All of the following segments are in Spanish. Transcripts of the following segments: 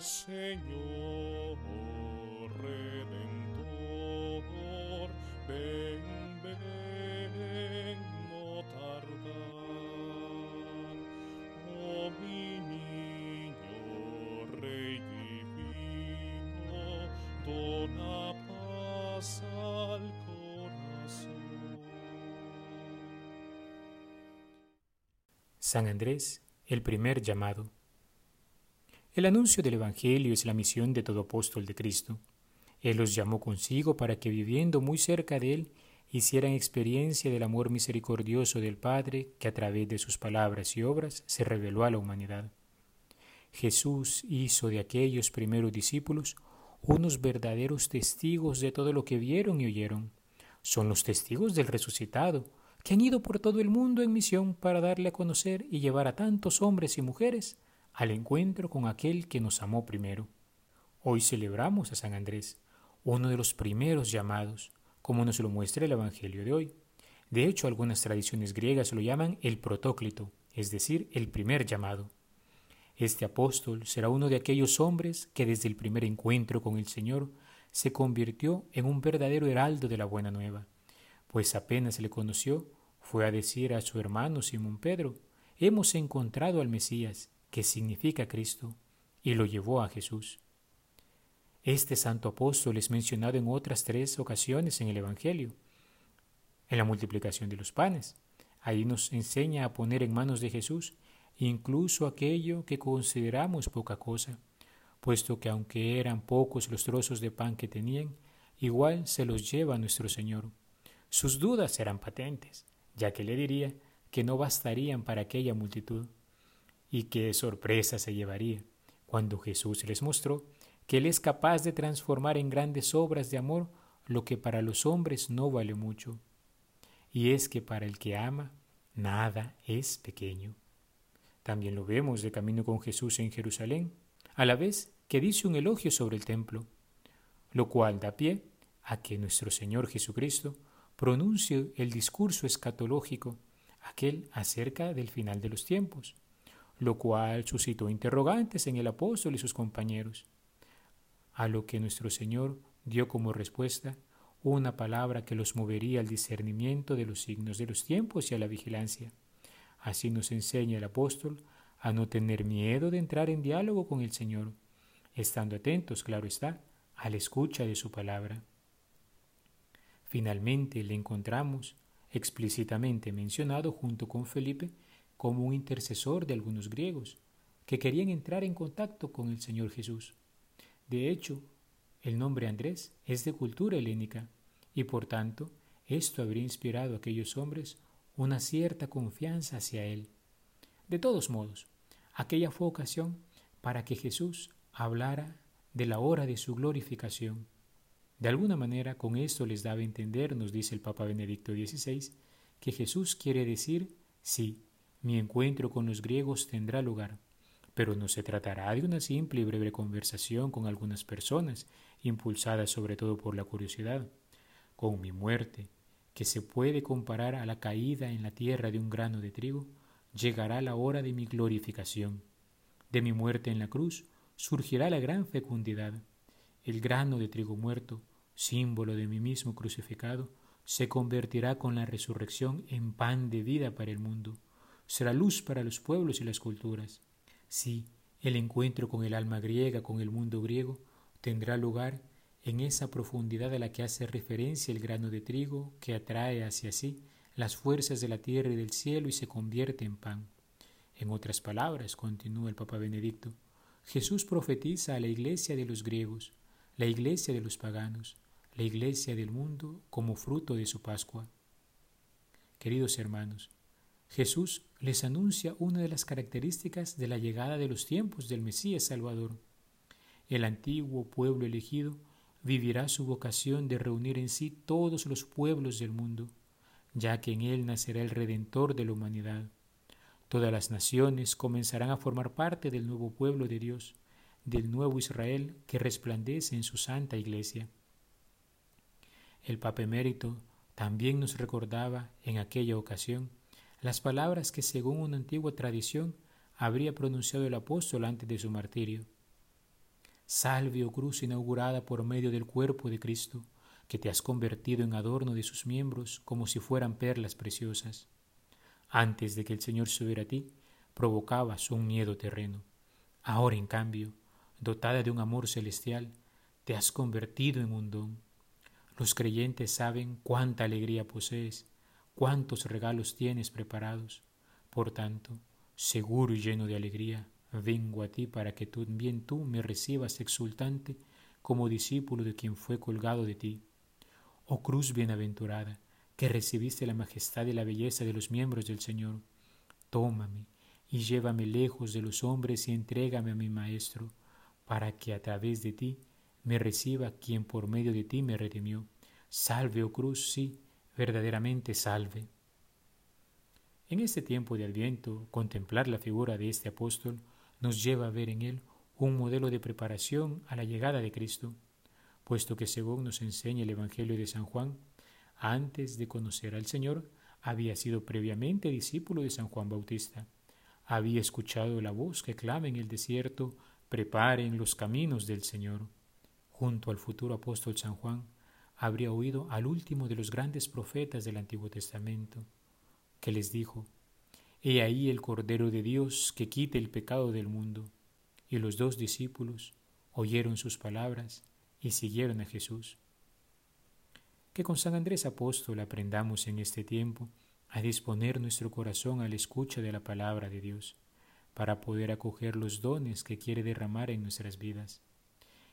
Señor Redentor, ven, ven, no tardar. Oh mi niño Rey divino, dona paz al corazón. San Andrés, el primer llamado. El anuncio del Evangelio es la misión de todo apóstol de Cristo. Él los llamó consigo para que viviendo muy cerca de Él hicieran experiencia del amor misericordioso del Padre que a través de sus palabras y obras se reveló a la humanidad. Jesús hizo de aquellos primeros discípulos unos verdaderos testigos de todo lo que vieron y oyeron. Son los testigos del resucitado, que han ido por todo el mundo en misión para darle a conocer y llevar a tantos hombres y mujeres al encuentro con aquel que nos amó primero. Hoy celebramos a San Andrés, uno de los primeros llamados, como nos lo muestra el Evangelio de hoy. De hecho, algunas tradiciones griegas lo llaman el protóclito, es decir, el primer llamado. Este apóstol será uno de aquellos hombres que desde el primer encuentro con el Señor se convirtió en un verdadero heraldo de la buena nueva, pues apenas le conoció, fue a decir a su hermano Simón Pedro, hemos encontrado al Mesías, que significa Cristo, y lo llevó a Jesús. Este santo apóstol es mencionado en otras tres ocasiones en el Evangelio. En la multiplicación de los panes, ahí nos enseña a poner en manos de Jesús incluso aquello que consideramos poca cosa, puesto que aunque eran pocos los trozos de pan que tenían, igual se los lleva nuestro Señor. Sus dudas eran patentes, ya que le diría que no bastarían para aquella multitud y qué sorpresa se llevaría cuando Jesús les mostró que Él es capaz de transformar en grandes obras de amor lo que para los hombres no vale mucho. Y es que para el que ama, nada es pequeño. También lo vemos de camino con Jesús en Jerusalén, a la vez que dice un elogio sobre el templo, lo cual da pie a que nuestro Señor Jesucristo pronuncie el discurso escatológico, aquel acerca del final de los tiempos lo cual suscitó interrogantes en el apóstol y sus compañeros, a lo que nuestro Señor dio como respuesta una palabra que los movería al discernimiento de los signos de los tiempos y a la vigilancia. Así nos enseña el apóstol a no tener miedo de entrar en diálogo con el Señor, estando atentos, claro está, a la escucha de su palabra. Finalmente le encontramos explícitamente mencionado junto con Felipe como un intercesor de algunos griegos que querían entrar en contacto con el Señor Jesús. De hecho, el nombre Andrés es de cultura helénica y por tanto esto habría inspirado a aquellos hombres una cierta confianza hacia él. De todos modos, aquella fue ocasión para que Jesús hablara de la hora de su glorificación. De alguna manera, con esto les daba a entender, nos dice el Papa Benedicto XVI, que Jesús quiere decir, sí, mi encuentro con los griegos tendrá lugar, pero no se tratará de una simple y breve conversación con algunas personas, impulsadas sobre todo por la curiosidad. Con mi muerte, que se puede comparar a la caída en la tierra de un grano de trigo, llegará la hora de mi glorificación. De mi muerte en la cruz surgirá la gran fecundidad. El grano de trigo muerto, símbolo de mí mismo crucificado, se convertirá con la resurrección en pan de vida para el mundo será luz para los pueblos y las culturas. Sí, el encuentro con el alma griega, con el mundo griego, tendrá lugar en esa profundidad a la que hace referencia el grano de trigo que atrae hacia sí las fuerzas de la tierra y del cielo y se convierte en pan. En otras palabras, continúa el Papa Benedicto, Jesús profetiza a la iglesia de los griegos, la iglesia de los paganos, la iglesia del mundo como fruto de su Pascua. Queridos hermanos, Jesús les anuncia una de las características de la llegada de los tiempos del Mesías Salvador. El antiguo pueblo elegido vivirá su vocación de reunir en sí todos los pueblos del mundo, ya que en él nacerá el Redentor de la humanidad. Todas las naciones comenzarán a formar parte del nuevo pueblo de Dios, del nuevo Israel que resplandece en su santa iglesia. El Papa Emérito también nos recordaba en aquella ocasión las palabras que según una antigua tradición habría pronunciado el apóstol antes de su martirio. Salve, oh cruz inaugurada por medio del cuerpo de Cristo, que te has convertido en adorno de sus miembros como si fueran perlas preciosas. Antes de que el Señor subiera a ti, provocabas un miedo terreno. Ahora, en cambio, dotada de un amor celestial, te has convertido en un don. Los creyentes saben cuánta alegría posees, cuántos regalos tienes preparados. Por tanto, seguro y lleno de alegría, vengo a ti para que también tú me recibas exultante como discípulo de quien fue colgado de ti. Oh cruz bienaventurada, que recibiste la majestad y la belleza de los miembros del Señor, tómame y llévame lejos de los hombres y entrégame a mi Maestro, para que a través de ti me reciba quien por medio de ti me redimió. Salve, oh cruz, sí, verdaderamente salve. En este tiempo de Adviento, contemplar la figura de este apóstol nos lleva a ver en él un modelo de preparación a la llegada de Cristo, puesto que según nos enseña el Evangelio de San Juan, antes de conocer al Señor, había sido previamente discípulo de San Juan Bautista. Había escuchado la voz que clama en el desierto, preparen los caminos del Señor. Junto al futuro apóstol San Juan, habría oído al último de los grandes profetas del Antiguo Testamento, que les dijo, He ahí el Cordero de Dios que quite el pecado del mundo. Y los dos discípulos oyeron sus palabras y siguieron a Jesús. Que con San Andrés Apóstol aprendamos en este tiempo a disponer nuestro corazón a la escucha de la palabra de Dios, para poder acoger los dones que quiere derramar en nuestras vidas,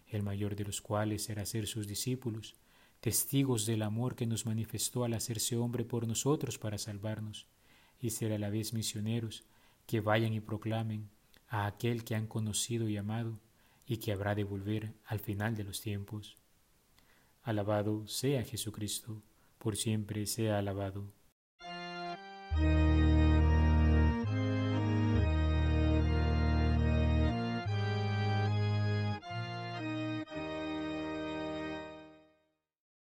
el mayor de los cuales será ser sus discípulos, testigos del amor que nos manifestó al hacerse hombre por nosotros para salvarnos y ser a la vez misioneros que vayan y proclamen a aquel que han conocido y amado y que habrá de volver al final de los tiempos. Alabado sea Jesucristo, por siempre sea alabado.